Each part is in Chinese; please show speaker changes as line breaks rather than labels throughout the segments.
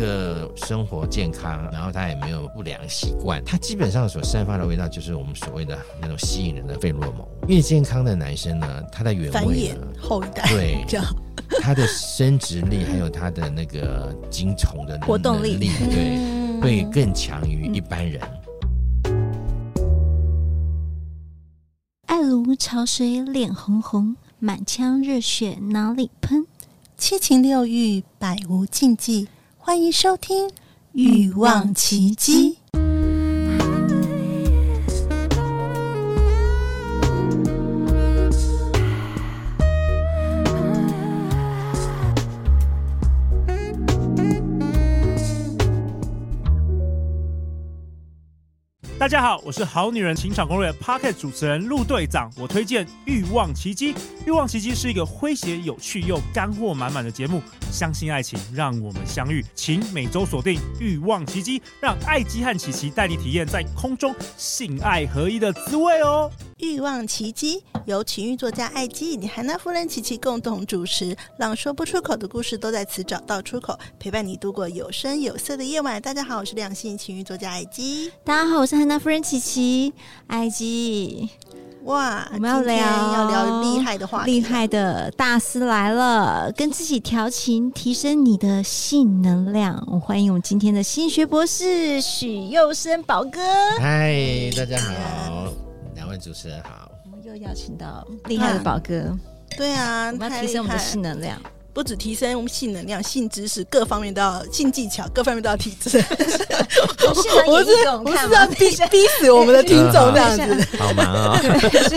个生活健康，然后他也没有不良习惯，他基本上所散发的味道就是我们所谓的那种吸引人的费洛蒙。越健康的男生呢，他的原味呢，
后一代
对，他的生殖力还有他的那个精虫的
活动力，
对，会更强于一般人。
爱如潮水，脸红红，满腔热血哪里喷？
七情六欲，百无禁忌。欢迎收听《欲望奇迹》。
大家好，我是好女人情场攻略 Pocket 主持人陆队长。我推荐《欲望奇迹》，《欲望奇迹》是一个诙谐、有趣又干货满满的节目。相信爱情，让我们相遇。请每周锁定《欲望奇迹》，让爱姬和琪琪带你体验在空中性爱合一的滋味哦。
欲望奇迹由情欲作家艾姬以及韩娜夫人琪琪共同主持，让说不出口的故事都在此找到出口，陪伴你度过有声有色的夜晚。大家好，我是两性情欲作家艾姬。
大家好，我是韩娜夫人琪琪。艾姬，
哇，
我们要聊
要聊厉害的话题，
厉害的大师来了，跟自己调情，提升你的性能量。我欢迎我们今天的心学博士许佑生宝哥。
嗨，大家好。两位主持人好，
我们又邀请到厉害的宝哥，
啊，对啊，
我们要提升我们的性能量，
不止提升我们性能量、性知识，各方面都要性技巧，各方面都要提升。
我是
我是要逼逼死我们的听众这样子，
好忙啊！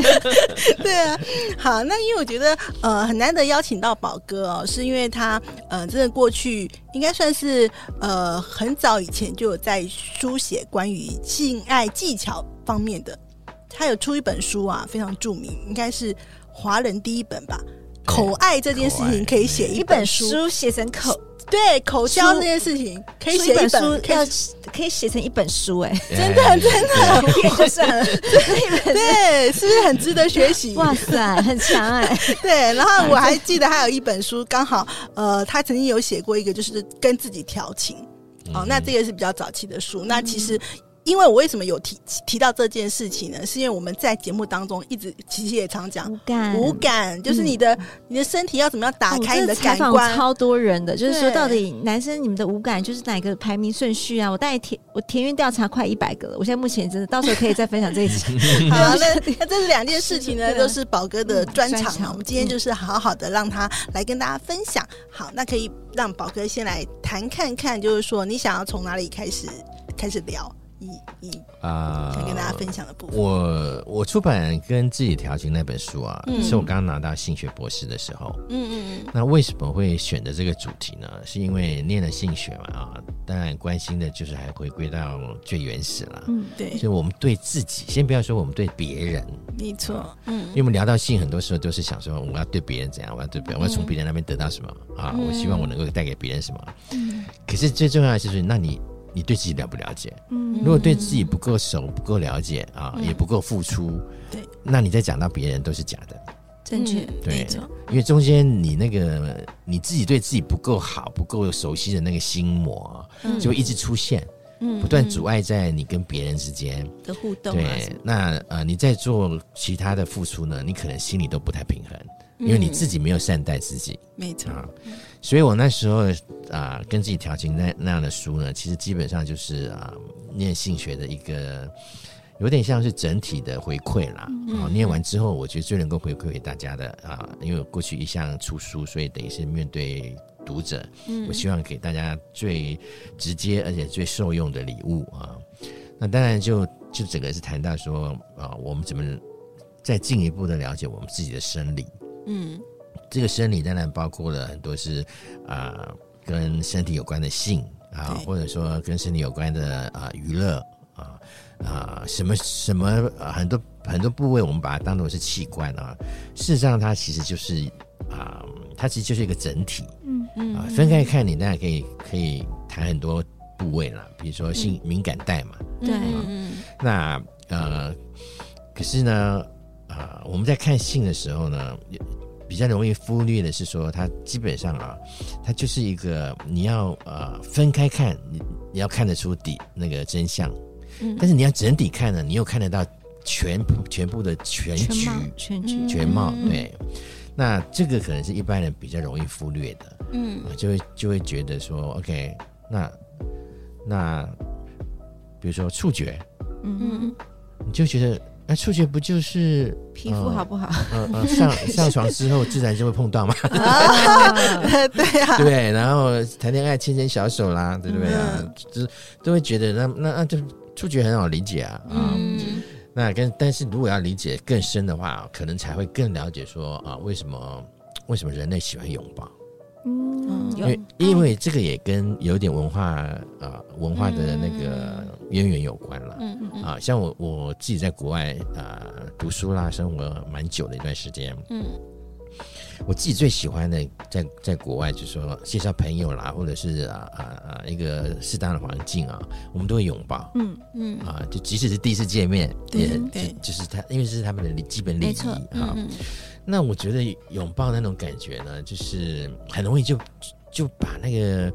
对啊，好，那因为我觉得呃很难得邀请到宝哥哦，是因为他呃真的过去应该算是呃很早以前就有在书写关于性爱技巧方面的。他有出一本书啊，非常著名，应该是华人第一本吧。口爱这件事情可以写一本书，
写成口
对口交这件事情可以写一本书，
要可以写成一本书，哎，
真的真的，
就算了，
对，是不是很值得学习？
哇塞，很强哎！
对，然后我还记得还有一本书，刚好呃，他曾经有写过一个，就是跟自己调情。哦，那这个是比较早期的书，那其实。因为我为什么有提提到这件事情呢？是因为我们在节目当中一直其实也常讲
无感，
无感就是你的、嗯、你的身体要怎么样打开你的感官。
哦、超多人的，就是说到底男生你们的无感就是哪个排名顺序啊？我大概填我田园调查快一百个了，我现在目前真的到时候可以再分享这一集。
好，那那这是两件事情呢，都是宝哥的专长。嗯、我们今天就是好好的让他来跟大家分享。好，那可以让宝哥先来谈看看，就是说你想要从哪里开始开始聊？一一啊，想跟大家分享的部分。
我我出版跟自己调情那本书啊，嗯、是我刚刚拿到性学博士的时候。嗯嗯嗯。那为什么会选择这个主题呢？是因为念了性学嘛啊，当然关心的就是还回归到最原始了。嗯，对。所以我们对自己，先不要说我们对别人，
没错。嗯，
因为我们聊到性，很多时候都是想说，我要对别人怎样，我要对别人，我要从别人那边得到什么啊？我希望我能够带给别人什么。嗯。可是最重要的就是，那你。你对自己了不了解？嗯，如果对自己不够熟、不够了解啊，嗯、也不够付出，对，那你再讲到别人都是假的，
正确。
对，因为中间你那个你自己对自己不够好、不够熟悉的那个心魔，就会一直出现，嗯，不断阻碍在你跟别人之间。
的互动。
对，那呃，你在做其他的付出呢，你可能心里都不太平衡。因为你自己没有善待自己，
没错。啊，
所以我那时候啊，跟自己调情那那样的书呢，其实基本上就是啊，念性学的一个有点像是整体的回馈啦。啊，念完之后，我觉得最能够回馈给大家的啊，因为我过去一向出书，所以等于是面对读者，我希望给大家最直接而且最受用的礼物啊。那当然就就整个是谈到说啊，我们怎么再进一步的了解我们自己的生理。嗯，这个生理当然包括了很多是啊、呃，跟身体有关的性啊，或者说跟身体有关的啊娱乐啊啊什么什么、啊、很多很多部位，我们把它当做是器官啊，事实上它其实就是啊，它其实就是一个整体。嗯。嗯。啊，分开看你当然可以可以谈很多部位啦，比如说性敏感带嘛，对，嗯，那呃，可是呢。啊，我们在看性的时候呢，比比较容易忽略的是说，它基本上啊，它就是一个你要呃分开看，你你要看得出底那个真相，嗯，但是你要整体看呢，你又看得到全部全部的全局
全局
全貌，对。那这个可能是一般人比较容易忽略的，嗯，就会就会觉得说，OK，那那比如说触觉，嗯嗯，你就觉得。那触觉不就是
皮肤好不好？
嗯嗯，上上床之后自然就会碰到嘛。
对呀，
对，然后谈恋爱牵牵小手啦，对不对啊？就都会觉得那那那就触觉很好理解啊啊。那跟但是如果要理解更深的话，可能才会更了解说啊，为什么为什么人类喜欢拥抱？嗯，因为因为这个也跟有点文化啊、呃、文化的那个渊源有关了。嗯嗯啊，像我我自己在国外啊、呃、读书啦，生活蛮久的一段时间。嗯，我自己最喜欢的在在国外，就是说介绍朋友啦，或者是啊啊啊一个适当的环境啊，我们都会拥抱。嗯嗯啊，就即使是第一次见面，也就就是他，因为这是他们的基本礼仪啊。那我觉得拥抱那种感觉呢，就是很容易就就把那个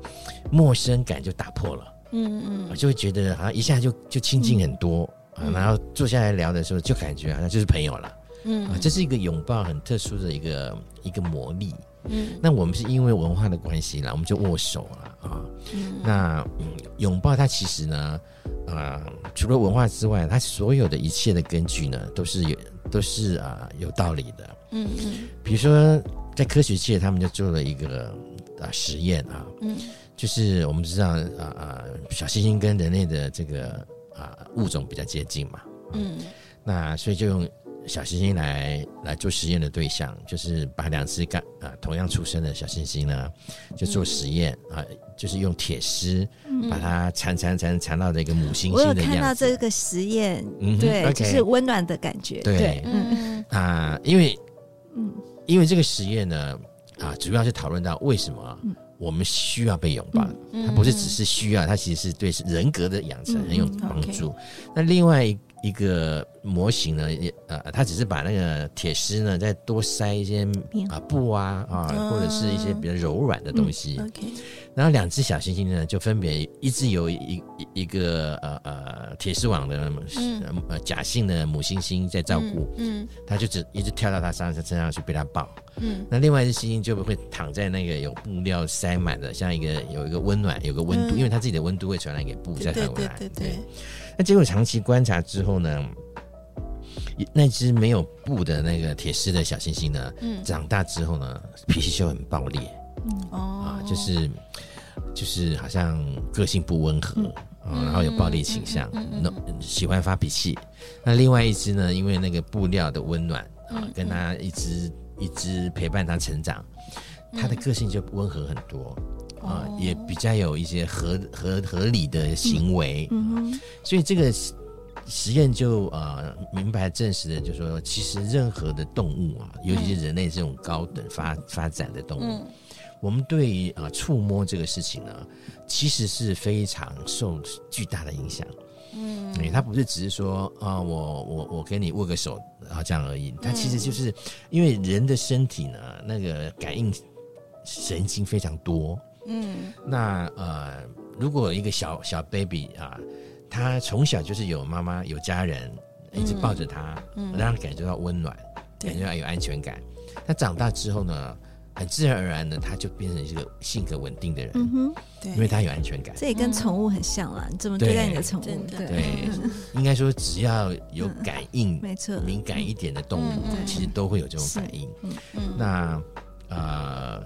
陌生感就打破了，嗯嗯，我就会觉得好像一下就就亲近很多，嗯、啊，然后坐下来聊的时候就感觉好像就是朋友了，嗯。啊，这是一个拥抱很特殊的一个一个魔力，嗯，那我们是因为文化的关系啦，我们就握手了啊，嗯，那嗯拥抱它其实呢，啊，除了文化之外，它所有的一切的根据呢，都是有都是啊有道理的。嗯嗯，比如说在科学界，他们就做了一个啊实验啊，嗯，就是我们知道啊啊，小猩猩跟人类的这个啊物种比较接近嘛，嗯，那所以就用小星星来来做实验的对象，就是把两只刚啊同样出生的小星星呢，就做实验啊，就是用铁丝把它缠缠缠缠到这个母猩猩的样子。我有
看到这个实验，嗯，对，就是温暖的感觉，对，
嗯啊，因为。嗯，因为这个实验呢，啊，主要是讨论到为什么我们需要被拥抱。嗯，它不是只是需要，它其实是对人格的养成很有帮助。那另外一一个模型呢，也呃，他只是把那个铁丝呢再多塞一些啊布啊啊，或者是一些比较柔软的东西。OK。然后两只小星星呢，就分别一只有一一个呃呃铁丝网的呃假性的母星星在照顾，嗯，它就只一直跳到它身上身上去被它抱，嗯，那另外一只星星就会躺在那个有布料塞满的，像一个有一个温暖有个温度，因为它自己的温度会传染给布再传回来，对对。对。那结果长期观察之后呢，那只没有布的那个铁丝的小星星呢，嗯，长大之后呢，脾气就很暴烈，嗯哦，啊，就是。就是好像个性不温和，嗯，然后有暴力倾向，那喜欢发脾气。那另外一只呢，因为那个布料的温暖啊，跟他一直一直陪伴他成长，他的个性就温和很多啊，也比较有一些合合合理的行为。嗯，所以这个实验就呃明白证实的，就是说其实任何的动物啊，尤其是人类这种高等发发展的动物。我们对于啊触摸这个事情呢，其实是非常受巨大的影响。嗯，哎，它不是只是说啊，我我我跟你握个手啊这样而已。它其实就是因为人的身体呢，那个感应神经非常多。嗯，那呃，如果一个小小 baby 啊，他从小就是有妈妈有家人一直抱着他，嗯，让他感觉到温暖，感觉到有安全感。他长大之后呢，很自然而然的，他就变成一个性格稳定的人。嗯哼，对，因为他有安全感。
这也跟宠物很像啦，你怎么对待你的宠物？
对，对，应该说只要有感应，没错，敏感一点的动物，其实都会有这种反应。嗯嗯。那呃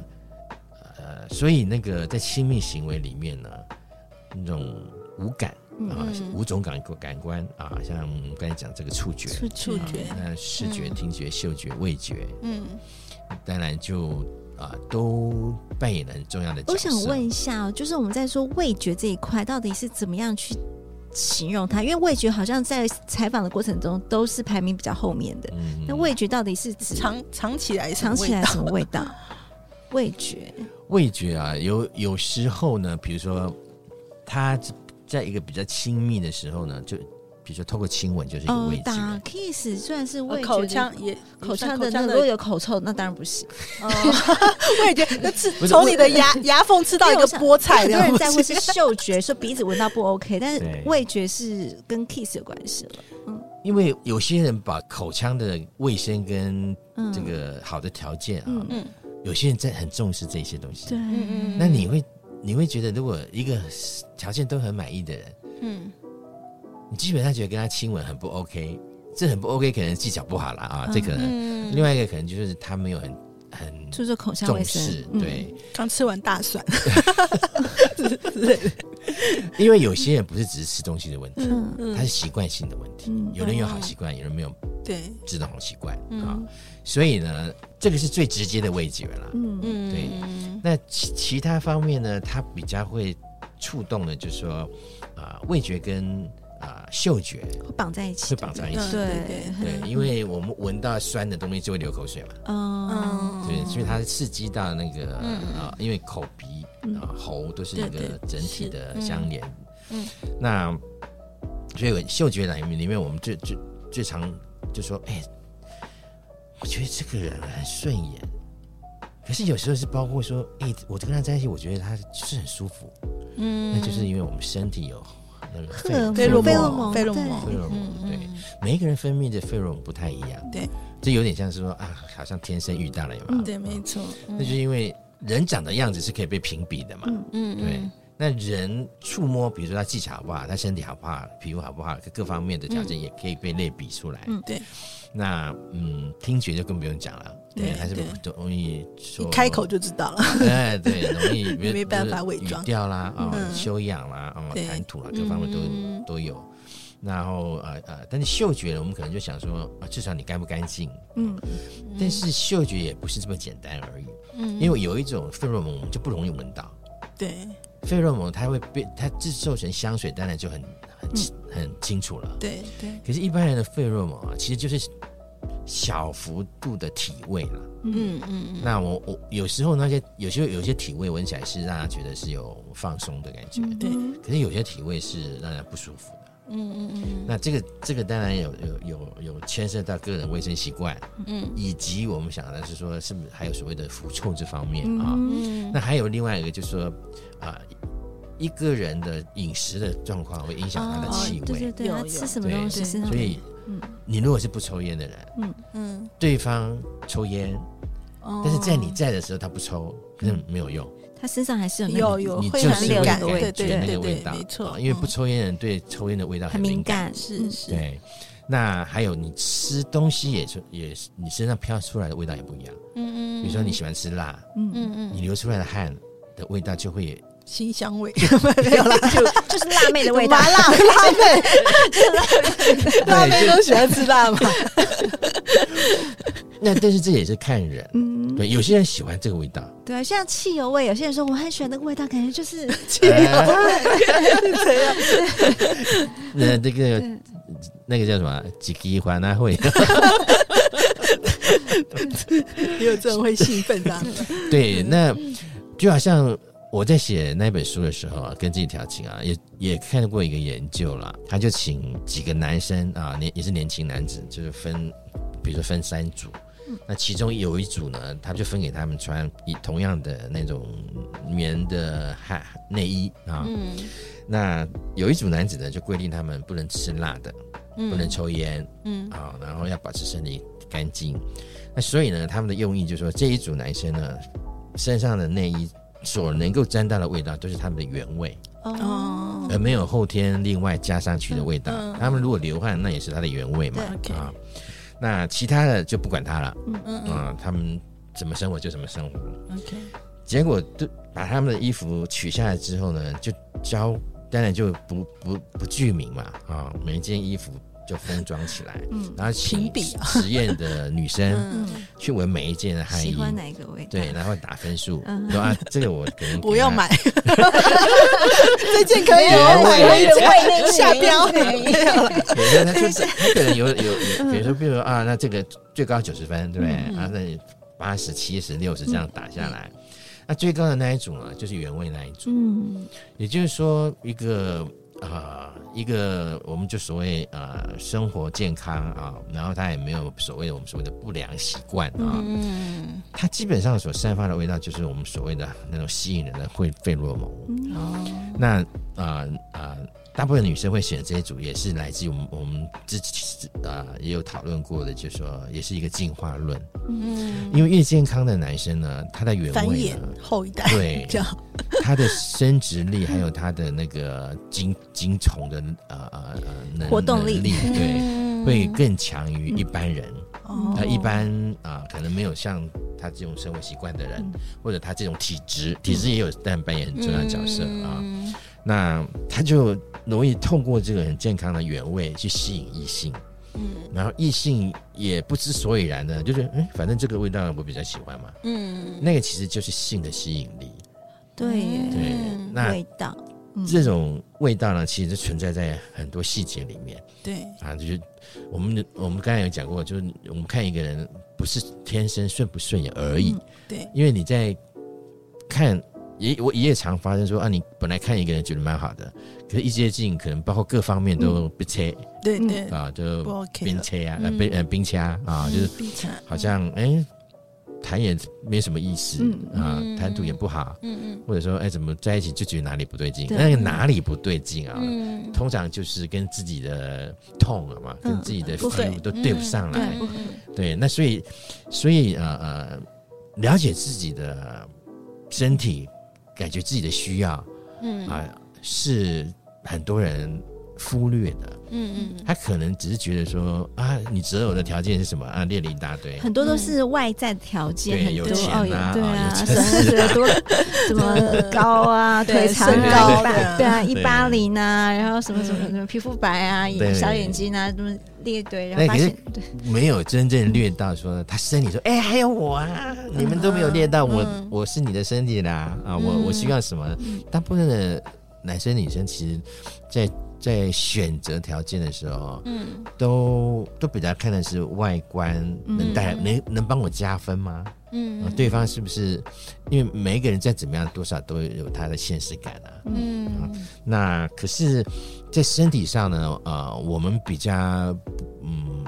呃，所以那个在亲密行为里面呢，那种五感啊，五种感感官啊，像我们刚才讲这个触觉，触觉，那视觉、听觉、嗅觉、味觉，嗯，当然就。啊，都扮演了很重要的角色。
我想问一下，就是我们在说味觉这一块，到底是怎么样去形容它？因为味觉好像在采访的过程中都是排名比较后面的。嗯，那味觉到底是指
藏藏起来
藏起来什么味道？味觉，
味觉啊，有有时候呢，比如说他在一个比较亲密的时候呢，就比比如说透过亲吻就是一个味觉。
打 kiss 虽然是味觉
口腔也
口腔的，那如果有口臭，那当然不行。
味觉那吃从你的牙牙缝吃到一个菠菜，
有人在乎是嗅觉，说鼻子闻到不 OK，但是味觉是跟 kiss 有关系了。嗯，
因为有些人把口腔的卫生跟这个好的条件啊，嗯，有些人在很重视这些东西。
对，
那你会你会觉得，如果一个条件都很满意的人，嗯。你基本上觉得跟他亲吻很不 OK，这很不 OK，可能技巧不好了啊。嗯、这可能、嗯、另外一个可能就是他没有很很
就是口腔
卫生，对，
刚吃完大蒜
因为有些人不是只是吃东西的问题，嗯、他是习惯性的问题。嗯、有人有好习惯，嗯、有人没有对这种好习惯啊。所以呢，这个是最直接的味觉了。嗯嗯，对。那其其他方面呢，它比较会触动的，就是说啊、呃，味觉跟。啊，嗅觉
会绑在一起，
会绑在一起。
对
对，因为我们闻到酸的东西就会流口水嘛。嗯，对，所以它刺激到那个啊，因为口鼻啊喉都是一个整体的相连。嗯，那所以嗅觉里面里面我们最最最常就说，哎，我觉得这个人很顺眼。可是有时候是包括说，哎，我跟他在一起，我觉得他就是很舒服。嗯，那就是因为我们身体有。那个
费洛
蒙，
费洛蒙，
费洛蒙，对，每一个人分泌的费洛蒙不太一样，对，这有点像是说啊，好像天生遇到了，有没有？
对，没错，
那就是因为人长的样子是可以被评比的嘛，嗯，对。那人触摸，比如说他技巧好不好，他身体好不好，皮肤好不好，各方面的条件也可以被类比出来，嗯，对。那嗯，听觉就更不用讲了，对，还是容易说，
开口就知道了，
哎，对，容易
没办法伪装，
语调啦，啊，修养啦，啊，谈吐啦，各方面都都有。然后呃呃，但是嗅觉，我们可能就想说，啊，至少你干不干净，嗯，但是嗅觉也不是这么简单而已，嗯，因为有一种费洛蒙就不容易闻到，
对，
费洛蒙它会被它制作成香水，当然就很很很清楚了，
对对。
可是，一般人的费洛蒙啊，其实就是。小幅度的体味了，嗯嗯嗯。那我我有时候那些有些有些体味闻起来是让他觉得是有放松的感觉，对。可是有些体味是让人不舒服的，嗯嗯嗯。那这个这个当然有有有有牵涉到个人卫生习惯，嗯，以及我们想的是说是不是还有所谓的腐臭这方面啊？嗯。那还有另外一个就是说啊，一个人的饮食的状况会影响他的气味，
对对对，他吃什么东西，
所以。嗯，你如果是不抽烟的人，嗯嗯，对方抽烟，但是在你在的时候他不抽，那没有用，
他身上还是有
有有
你就是会感
觉
那个味道，没错，因为不抽烟的人对抽烟的味道很敏感，
是是，
对。那还有你吃东西也是也是你身上飘出来的味道也不一样，嗯嗯，比如说你喜欢吃辣，嗯嗯嗯，你流出来的汗的味道就会。
辛香味 没有啦，
就就是辣妹的味道，
麻辣 辣妹，辣妹都喜欢吃辣嘛。
那但是这也是看人，嗯，对，有些人喜欢这个味道，
对，像汽油味，有些人说我很喜欢那个味道，感觉就是 汽油味？
那这个那个叫什么？几吉花那会，
也有这种会兴奋的，
对，那就好像。我在写那本书的时候啊，跟自己调情啊，也也看过一个研究啦。他就请几个男生啊，年也是年轻男子，就是分，比如说分三组，那其中有一组呢，他就分给他们穿以同样的那种棉的汗内衣啊，嗯，那有一组男子呢，就规定他们不能吃辣的，嗯，不能抽烟，嗯，啊，然后要保持身体干净。那所以呢，他们的用意就是说，这一组男生呢，身上的内衣。所能够沾到的味道都是他们的原味哦，而没有后天另外加上去的味道。他们如果流汗，那也是他的原味嘛啊。那其他的就不管他了，嗯嗯啊，他们怎么生活就怎么生活。OK，结果都把他们的衣服取下来之后呢，就交，当然就不不不具名嘛啊，每一件衣服。就封装起来，嗯，然后请实验的女生 去闻每一件的汗衣，
喜欢哪个味道？
对，然后打分数，说啊，这个我可能
不要买，这件可以哦，原味下标，没有了。
他就是他可能有有有，比如说比如说啊，那这个最高九十分，对不对？啊，那八十七十六十这样打下来，那最高的那一组啊，就是原味那一组。嗯，也就是说一个。啊、呃，一个我们就所谓啊、呃，生活健康啊，然后他也没有所谓的我们所谓的不良习惯啊，嗯，他基本上所散发的味道就是我们所谓的那种吸引人的会费洛蒙，哦、嗯，那啊啊。大部分女生会选这一组，也是来自于我们我们之前啊也有讨论过的，就是说也是一个进化论。嗯，因为越健康的男生呢，他的原位呢，
后一代
对，他的生殖力还有他的那个精精虫的呃呃呃
活动力，
对，嗯、会更强于一般人。哦、嗯，一般啊、呃，可能没有像他这种生活习惯的人，嗯、或者他这种体质，体质也有但扮演很重要的角色啊。嗯、那他就。容易透过这个很健康的原味去吸引异性，嗯，然后异性也不知所以然的，就是哎，反正这个味道我比较喜欢嘛，嗯，那个其实就是性的吸引力，
对
对，那
味道，
这种味道呢，其实存在在很多细节里面，
对。
啊，就是我们我们刚才有讲过，就是我们看一个人不是天生顺不顺眼而已，
对，
因为你在看。也我也常发生说啊，你本来看一个人觉得蛮好的，可是一接近，可能包括各方面都不切、嗯，
对对。
啊，就冰切啊，冰呃冰掐啊，就是好像哎谈也没什么意思、嗯、啊，谈吐也不好，嗯嗯，或者说哎怎么在一起就觉得哪里不对劲，那个哪里不对劲啊？嗯、通常就是跟自己的痛了嘛，跟自己的 feel 都对不上来，嗯、对，那所以所以呃呃了解自己的身体。感觉自己的需要，嗯。啊，是很多人忽略的，嗯嗯，他可能只是觉得说啊，你择偶的条件是什么？啊，列了一大堆，
很多都是外在条件，
对，有钱啊，
对啊，什么多，什么高啊，腿长高，对啊，一八零啊，然后什么什么什么皮肤白啊，小眼睛啊，什么。列对，然后发现
没有真正列到说他身体说，哎，还有我啊，你们都没有列到我，我是你的身体啦啊，我我需要什么？大部分的男生女生其实，在在选择条件的时候，嗯，都都比较看的是外观能带来能能帮我加分吗？嗯，对方是不是？因为每一个人再怎么样，多少都有他的现实感啊。嗯，那可是。在身体上呢，呃，我们比较，嗯，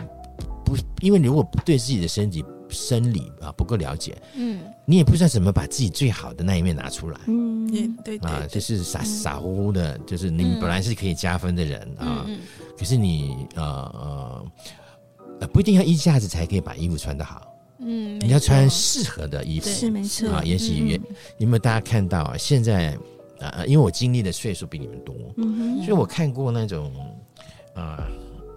不，因为如果不对自己的身体生理啊不够了解，嗯，你也不知道怎么把自己最好的那一面拿出来，
嗯，对对
啊，就是傻傻乎乎的，就是你本来是可以加分的人啊，可是你呃呃，不一定要一下子才可以把衣服穿得好，嗯，你要穿适合的衣服。
是没错。
啊，也许也有没有大家看到啊？现在。啊，因为我经历的岁数比你们多，嗯、所以我看过那种，啊、呃，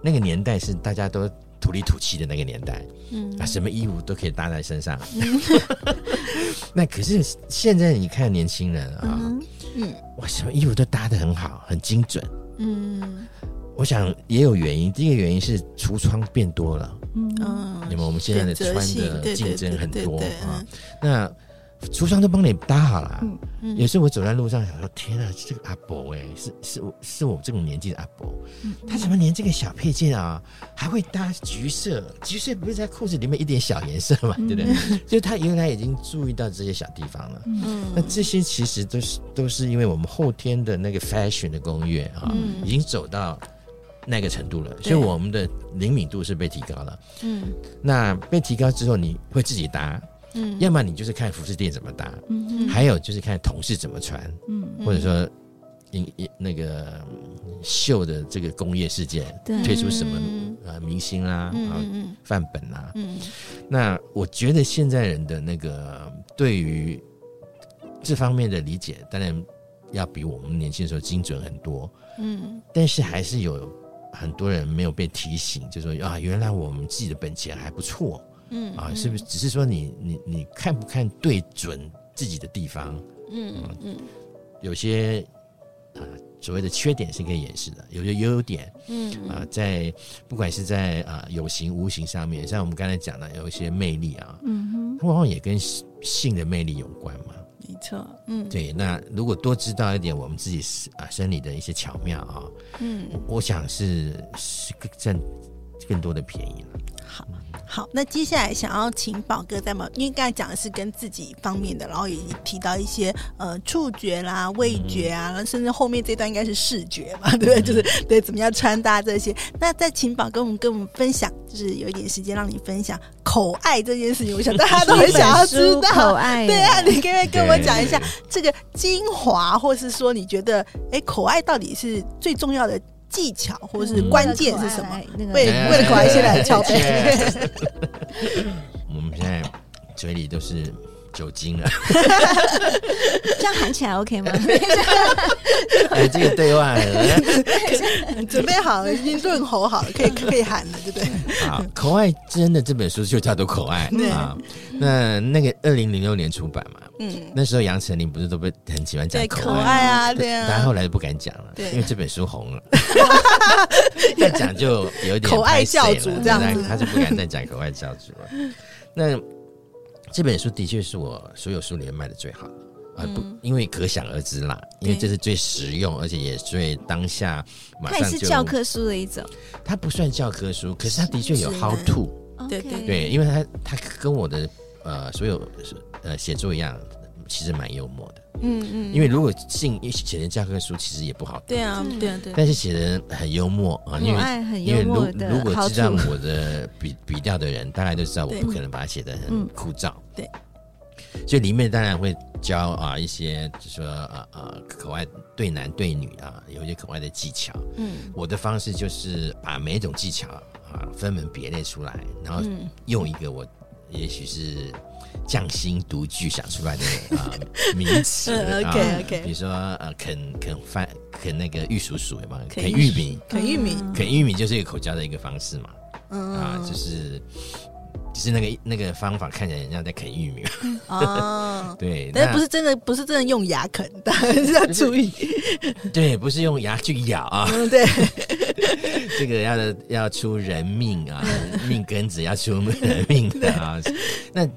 那个年代是大家都土里土气的那个年代，嗯，啊，什么衣服都可以搭在身上。嗯、那可是现在你看年轻人啊，嗯，嗯。哇，什么衣服都搭的很好，很精准。嗯，我想也有原因，第一个原因是橱窗变多了，嗯，那么我们现在的穿的竞争很多啊，那。橱窗都帮你搭好了，嗯嗯、也是我走在路上想说，天啊，这个阿伯哎，是是我是我这种年纪的阿伯，嗯、他怎么连这个小配件啊？还会搭橘色？橘色不是在裤子里面一点小颜色嘛，对不对？嗯、就他原来已经注意到这些小地方了。嗯，那这些其实都是都是因为我们后天的那个 fashion 的攻略啊，嗯、已经走到那个程度了，所以我们的灵敏度是被提高了。嗯，那被提高之后，你会自己搭。嗯，要么你就是看服饰店怎么搭，嗯，还有就是看同事怎么穿，嗯，或者说，因那个秀的这个工业世界推出什么呃明星啦啊范本啦，嗯，那我觉得现在人的那个对于这方面的理解，当然要比我们年轻的时候精准很多，嗯，但是还是有很多人没有被提醒，就说啊，原来我们自己的本钱还不错。嗯啊，是不是只是说你你你看不看对准自己的地方？嗯嗯，嗯有些啊所谓的缺点是可以掩饰的，有些优点，嗯啊，在不管是在啊有形无形上面，像我们刚才讲的，有一些魅力啊，嗯哼，往往也跟性的魅力有关嘛。
没错，嗯，
对。那如果多知道一点我们自己啊生理的一些巧妙啊，嗯，我想是是更占更多的便宜了。
好。好，那接下来想要请宝哥在嘛，因为刚才讲的是跟自己方面的，然后也提到一些呃触觉啦、味觉啊，嗯、甚至后面这段应该是视觉嘛，对不对？嗯、就是对怎么样穿搭这些。那再请宝哥我们跟我们分享，就是有一点时间让你分享口爱这件事情，我想大家都很想要知道
口爱。
对啊，你可不可以跟我讲一下这个精华，或是说你觉得哎口爱到底是最重要的？技巧或者是关键是什么？为为了可爱，现在很翘背。
我们现在嘴里都是酒精了，
这样喊起来 OK 吗？
哎，这个对外
准备好了，已经润喉好了，可以可以喊了，对不对？
好，口爱真的这本书就叫做口爱 啊。那那个二零零六年出版嘛。嗯，那时候杨丞琳不是都被很喜欢讲口爱
啊？对啊，
但后来就不敢讲了，对，因为这本书红了，再讲就有点
口爱教主这样子，
他就不敢再讲口爱教主了。那这本书的确是我所有书里面卖的最好的啊，不，因为可想而知啦，因为这是最实用，而且也最当下马上就。它也
是教科书的一种，
它不算教科书，可是它的确有 how to，
对对。
对，因为它它跟我的呃所有呃写作一样。其实蛮幽默的，嗯嗯，因为如果信写成教科书，其实也不好
对啊，对啊，对。
但是写的很幽默啊，因为因为如如果知道我的笔笔调的人，大概都知道我不可能把它写的很枯燥，对。所以里面当然会教啊一些，就是说啊啊口爱对男对女啊，有一些口爱的技巧。嗯，我的方式就是把每一种技巧啊分门别类出来，然后用一个我也许是。匠心独具想出来的啊名词，
OK OK，
比如说呃啃啃饭啃那个玉蜀黍嘛，啃玉米，
啃玉米，
啃玉米就是一个口交的一个方式嘛，啊，就是只是那个那个方法看起来人家在啃玉米。
哦，对，但是不是真的不是真的用牙啃的，是 要注意，
对，不是用牙去咬啊，
对，
这个要要出人命啊，命根子要出人命的啊，那。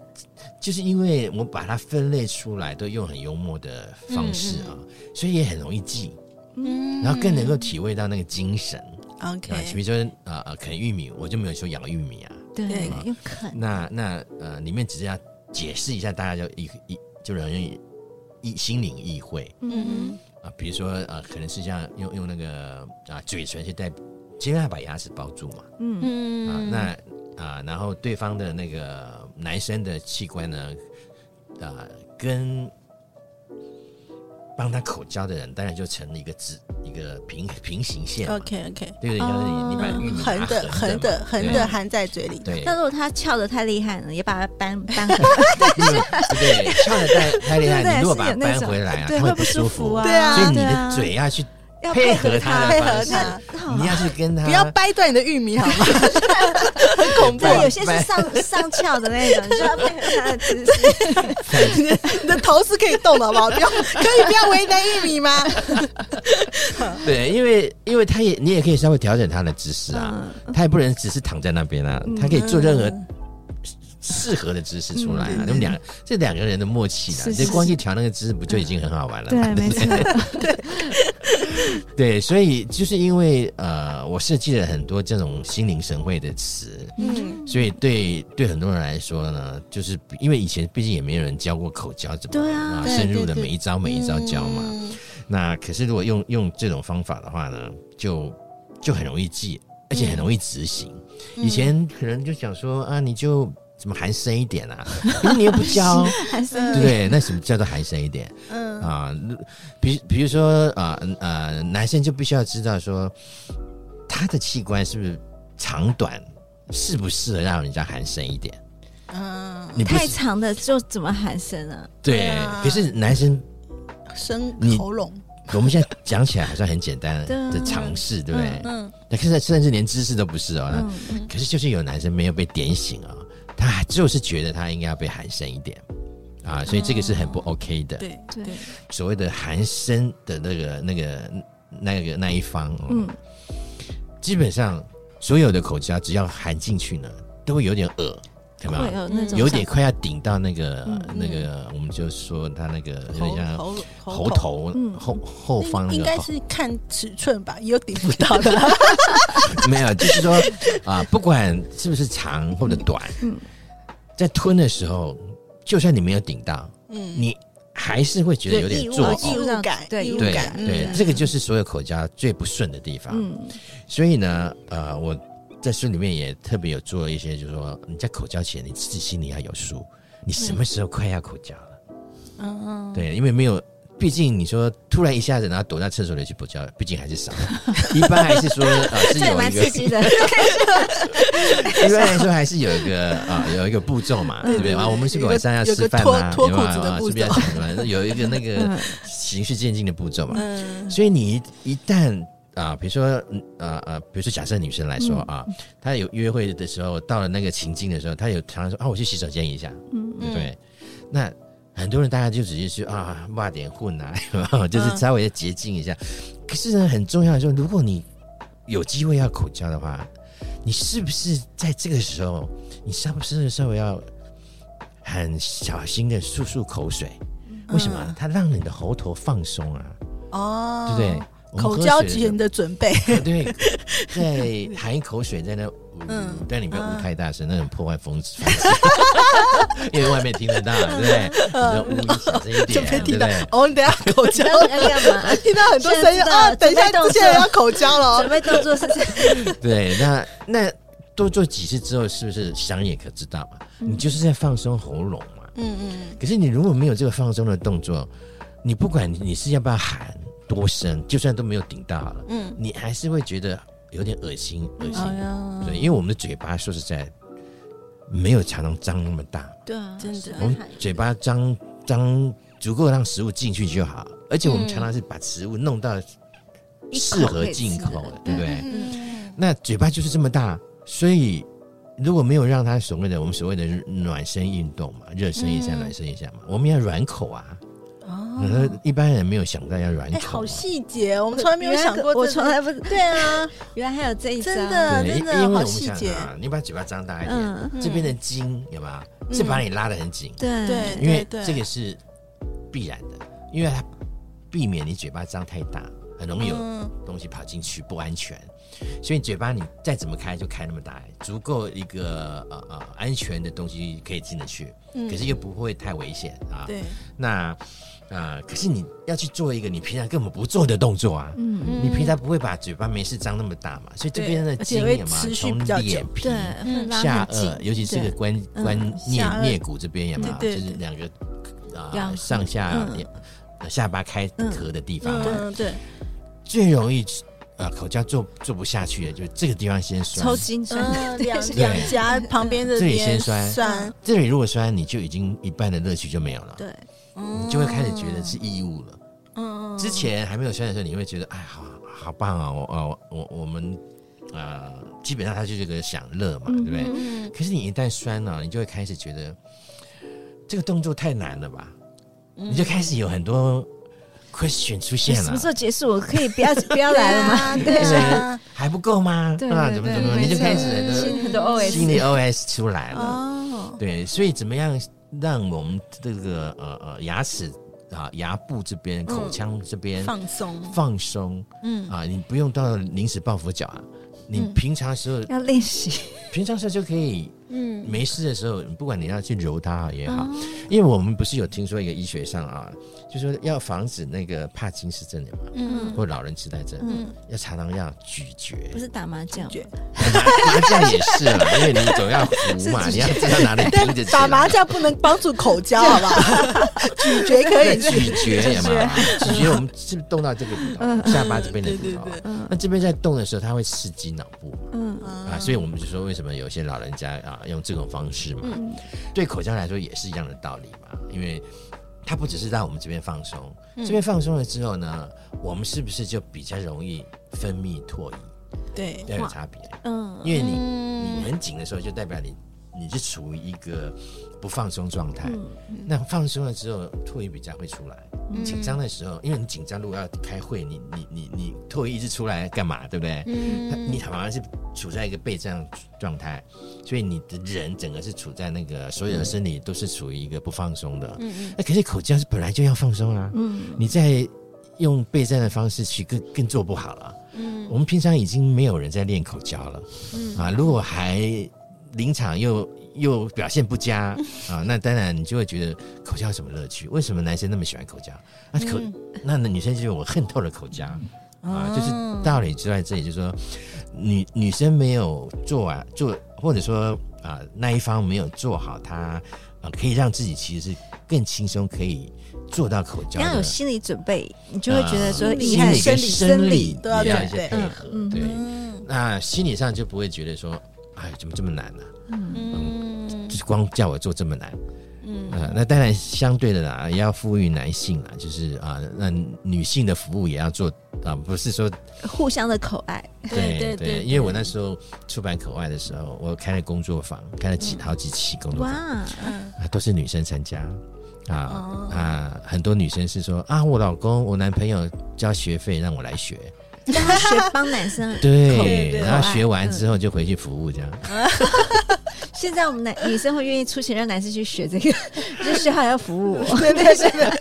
就是因为我把它分类出来，都用很幽默的方式啊，嗯、所以也很容易记，嗯，然后更能够体会到那个精神。
OK，
比如说啊呃啃玉米，我就没有说咬玉米啊，
对，用啃。
那那呃里面只是要解释一下，大家就一一就容易一心领意会。嗯嗯啊，比如说呃可能是像用用那个啊嘴唇去带，尽量把牙齿包住嘛。嗯嗯啊那。啊，然后对方的那个男生的器官呢，啊，跟帮他口交的人，当然就成了一个直一个平平行线。
OK OK，
对对，就是你你把玉米
横的横的横的含在嘴里。
对，
但如果他翘的太厉害了，也把它扳 扳回来。
对，翘的太太厉害，你如果把它扳回来啊，他会不舒服啊。对啊，所以你的嘴要去。
要配合他，
配合他，
你要去跟他，
不要掰断你的玉米好吗？很恐怖，
有些是上上翘的那种，你就要配合他的姿势。
你的你的头是可以动的，好不好？不要，可以不要为难玉米吗？
对，因为因为他也，你也可以稍微调整他的姿势啊，他也不能只是躺在那边啊，他可以做任何。适合的姿势出来啊，那么两这两个人的默契啊，这光去调那个姿势不就已经很好玩了？
对，没错。
对，对，所以就是因为呃，我设计了很多这种心领神会的词，嗯，所以对对很多人来说呢，就是因为以前毕竟也没有人教过口交怎么
对啊，
深入的每一招每一招教嘛。那可是如果用用这种方法的话呢，就就很容易记，而且很容易执行。以前可能就想说啊，你就。怎么含深一点啊？可是你又不教，对不对？那什么叫做含深一点？嗯啊，比比如说啊呃，男生就必须要知道说他的器官是不是长短适不适合让人家含深一点？
嗯，你太长的就怎么含深啊？
对，可是男生
生喉咙，
我们现在讲起来好像很简单的尝试，对不对？嗯，那可是甚至连知识都不是哦。可是就是有男生没有被点醒啊。他就是觉得他应该要被含深一点。啊，所以这个是很不 OK 的。
对对，
所谓的含深的那个、那个、那个那一方，嗯，基本上所有的口交只要含进去呢，都会有点恶。有没有？
有那种
有点快要顶到那个
嗯
那个，我们就说他那个有点
喉
像
喉
喉头。
嗯。
后后方那应该
是看尺寸吧，也有顶不到的。
没有，就是说啊，不管是不是长或者短，
嗯。
在吞的时候，就算你没有顶到，
嗯，
你还是会觉得有点作
有
呕。
异物感，
对
对
感，
对，
嗯。
这个就是所有口交最不顺的地方。
嗯。
所以呢，呃，我在书里面也特别有做一些，就是说你在口交前，你自己心里要有数，你什么时候快要口交了？
嗯嗯，
对，因为没有，毕竟你说突然一下子，然后躲在厕所里去口交，毕竟还是少。一般还是说，呃，是有一
个刺激的，
一般来说，还是有一个啊、有一个步骤嘛，对不对啊？我们是不是晚上要吃饭吗？
有个脱
有没有
脱裤子的步骤
啊是不是要讲的嘛？有一个那个
嗯
循序渐进的步骤嘛。
嗯
所以你一一旦啊，比如说嗯呃呃，比如说假设女生来说啊，她有约会的时候，到了那个情境的时候，她有常常说啊，我去洗手间一下，
嗯
对不对？那很多人大家就只是去啊骂点混啊，就是稍微的洁净一下。可是呢，很重要的说，如果你有机会要口交的话，你是不是在这个时候，你是不是稍微要很小心的漱漱口水？为什么？它让你的喉头放松啊，
哦，
对不对？
口交前的准备，
对，在含一口水在那，嗯
嗯，
但你不要捂太大声，那种破坏风风气，因为外面听得到，对不对？你就捂小声一
就
点，
被听到
对不对？
哦，你等下口交，
要要干嘛？
听到很多声音啊，等一下
准备动作
现在要口交了
准
哦，
备动作是这样
对，那那多做几次之后，是不是想也可知道嘛？你就是在放松喉咙嘛。
嗯嗯，
可是你如果没有这个放松的动作，你不管你是要不要喊多深，就算都没有顶到好了，
嗯，
你还是会觉得有点恶心，恶心。对，因为我们的嘴巴说实在没有常常张那么大，
对啊，
真的。
我们嘴巴张张足够让食物进去就好，而且我们常常是把食物弄到适合进口的，对不对？
嗯。
那嘴巴就是这么大，所以如果没有让它所谓的我们所谓的暖身运动嘛，热身一下，
嗯
暖身一下嘛，我们要软口啊。
哦，
呃一般人没有想到要软
哎，
口
好
嘛，
细节，我们从来没有想过，
我从来不
对啊，
原来还有这一招，
真的
对，因
真的好
因为我们想
细节，
啊，你把嘴巴张大一点，
嗯。
这边的筋有没有？是把你拉得很紧？
对。
对
因为
对
这个是必然的，因为它避免你嘴巴张太大，很容易有
嗯。
东西跑进去，不安全。所以嘴巴你再怎么开就开那么大，足够一个呃呃安全的东西可以进得去，
嗯。
可是又不会太危险啊。
对，
那啊、呃可是你要去做一个你平常根本不做的动作啊。
嗯，
你平常不会把嘴巴没事张那么大嘛，所以这边的筋也嘛，
从
脸皮下颚，尤其是这个关
嗯
关颞
颞骨这边有没有？
对对。
就是两个啊、
两
上下、下巴开合的地方嘛，
嗯对，
最容易呃口交做做不下去的，就是这个地方先酸。
抽。筋酸，
嗯，
两
两颊旁边的
这
里
先酸。
酸，
这里如果酸，你就已经一半的乐趣就没有了，
对，
你就会开始觉得是义务了。
嗯，嗯，
之前还没有酸的时候，你会觉得哎，好好棒啊！我啊我我我们呃，基本上它就是个享乐嘛，对不对？
嗯
可是你一旦酸了，你就会开始觉得这个动作太难了吧？你就开始有很多 question 出现了
什么时。候结束？我可以不要 不要来了吗？
对啊，
还不够吗？
对
啊，怎么怎
么，
你就开始很
很多
心理 OS 出来了。
哦，
对，所以怎么样让我们这个呃呃牙齿啊牙部这边、口腔这边
放松，
放松。
嗯。
啊？你不用到临时抱佛脚啊，你平常时候
要练习，
平常时候就可以
嗯，
没事的时候，不管你要去揉它也好，因为我们不是有听说一个医学上啊，就说要防止那个帕金斯症的嘛，
嗯。
或老人痴呆症，
嗯，
要常常要咀嚼。
不是打麻将，
觉
麻麻将也是啦，因为你总要扶嘛，你要知道哪里听着起
打麻。将不能帮助口交，好不好？咀嚼可以，
咀嚼有没有？咀嚼我们是不是动到这个骨头，下巴这边的骨头
对对对？
那这边在动的时候，它会刺激脑部。
嗯。
啊，所以我们就说为什么有些老人家啊用这种方式嘛，对口腔来说也是一样的道理嘛，因为它不只是让我们这边放松，这边放松了之后呢，我们是不是就比较容易分泌唾液？
对，
要有差别，
嗯，
因为你
嗯
你很紧的时候，就代表你你是处于一个不放松状态。嗯、那放松了之后，唾液比较会出来。紧张、嗯、的时候，因为你紧张，如果要开会，你你你你唾液一直出来干嘛？对不对？嗯、你好像是处在一个备战状态，所以你的人整个是处在那个所有的身体都是处于一个不放松的。那可是口交是本来就要放松啊。嗯。你在用备战的方式去更更做不好了。嗯。我们平常已经没有人在练口交了。嗯。啊，如果还临场又。又表现不佳啊，那当然你就会觉得口交有什么乐趣？为什么男生那么喜欢口交？那口、嗯、那那女生就我恨透了口交、嗯、啊，就是道理就在这里，就是说女女生没有做啊做，或者说啊那一方没有做好，他啊可以让自己其实是更轻松，可以做到口交。你要
有心理准备，你就会觉得说，
你看生理生理都要
对
配合，对，那心理上就不会觉得说，哎，怎么这么难呢、啊？嗯。嗯就是光叫我做这么难，嗯、呃，那当然相对的啦，也要赋予男性啦，就是啊，那女性的服务也要做啊，不是说
互相的口爱，
对对对，因为我那时候出版口爱的时候，我开了工作坊，开了几好几期工作坊，哇，嗯，都是女生参加。啊、哦、啊，很多女生是说啊，我老公我男朋友交学费让我来学。
让他学帮男生
对，然后学完之后就回去服务这样。
现在我们男女生会愿意出钱让男生去学这个，就学好要服务。
对对对。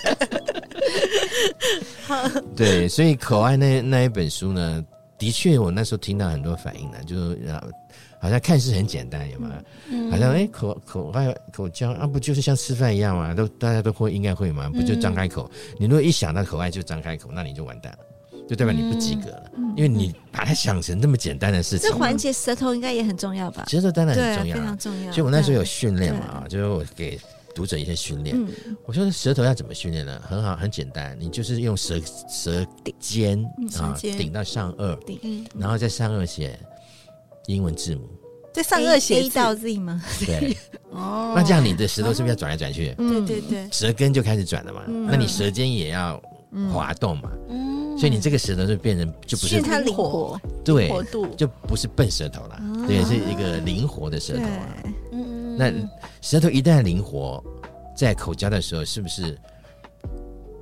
对，所以口爱那那一本书呢，的确我那时候听到很多反应呢，就是好像看似很简单，有吗？好像哎口口爱口交啊，不就是像吃饭一样吗？都大家都会应该会吗？不就张开口？你如果一想到口爱就张开口，那你就完蛋了。就代表你不及格了，嗯、因为你把它想成那么简单的事情。
这环节舌头应该也很重要吧？
舌头当然很重要，
非常重要。
所以我那时候有训练嘛啊，就是我给读者一些训练。嗯、我说舌头要怎么训练呢？很好，很简单，你就是用舌舌尖啊顶到上顎，嗯、然后在上颚写英文字母，
在上颚写
A 到 Z 吗？
对，哦，那这样你的舌头是不是要转来转去？
对对对，
舌根就开始转了嘛。那你舌尖也要滑动嘛。嗯。所以你这个舌头就变成就不是
它灵活，
对，就不是笨舌头了，对，是一个灵活的舌头啊。嗯，那舌头一旦灵活，在口交的时候，是不是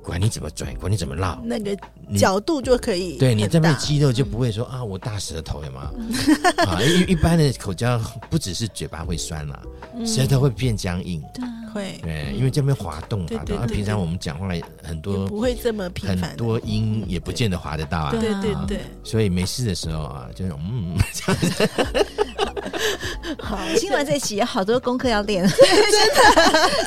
管你怎么转，管你怎么绕，
那个角度就可以？
对，你这边肌肉就不会说啊，我大舌头有吗？啊，一一般的口交不只是嘴巴会酸了，舌头会变僵硬。
会，
对，因为这边滑动滑动，平常我们讲话很多
不会这么频繁，
很多音也不见得滑得到啊。
对对对，
所以没事的时候啊，就是嗯，这样子。
好，听完这期有好多功课要练，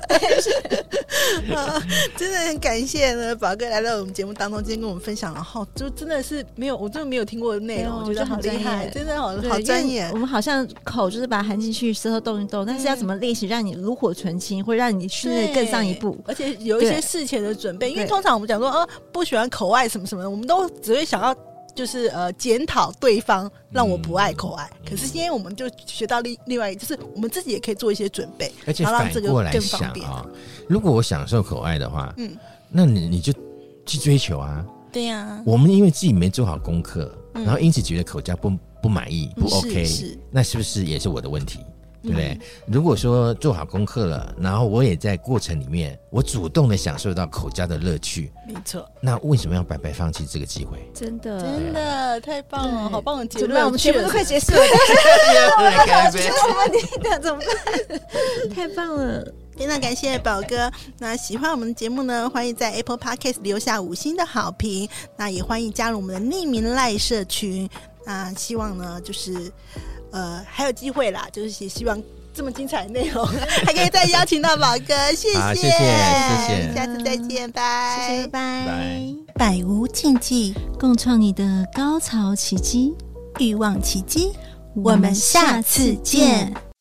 真的，真的很感谢呢，宝哥来到我们节目当中，今天跟我们分享了好，就真的是没有，我真的没有听过的内容，我觉得好厉害，真的好好专业。
我们好像口就是把它含进去，舌头动一动，但是要怎么练习让你炉火纯青，会让你训练更上一步，
而且有一些事前的准备，因为通常我们讲说，哦，不喜欢口外什么什么的，我们都只会想要。就是呃，检讨对方让我不爱口爱，嗯、可是今天我们就学到另另外就是我们自己也可以做一些准备，
而且反过来想啊，如果我享受口爱的话，嗯，那你你就去追求啊，
对呀、啊，
我们因为自己没做好功课，嗯、然后因此觉得口交不不满意，不 OK，是是。那是不是也是我的问题？对不对？嗯、如果说做好功课了，然后我也在过程里面，我主动的享受到口交的乐趣，
没错。
那为什么要白白放弃这个机会？
真的，
真的太棒了，好棒的结论！
怎么办？我们全部都快结束了，我们听的怎么办？太棒了！
非常感谢宝哥。那喜欢我们的节目呢，欢迎在 Apple Podcast 留下五星的好评。那也欢迎加入我们的匿名赖社群。那希望呢，就是。呃，还有机会啦，就是也希望这么精彩的内容，还可以再邀请到宝哥，谢谢，
谢谢，谢谢，
下次再见，拜，
谢谢，拜，
拜，
百无禁忌，
共创你的高潮奇迹，
欲望奇迹，我们下次见。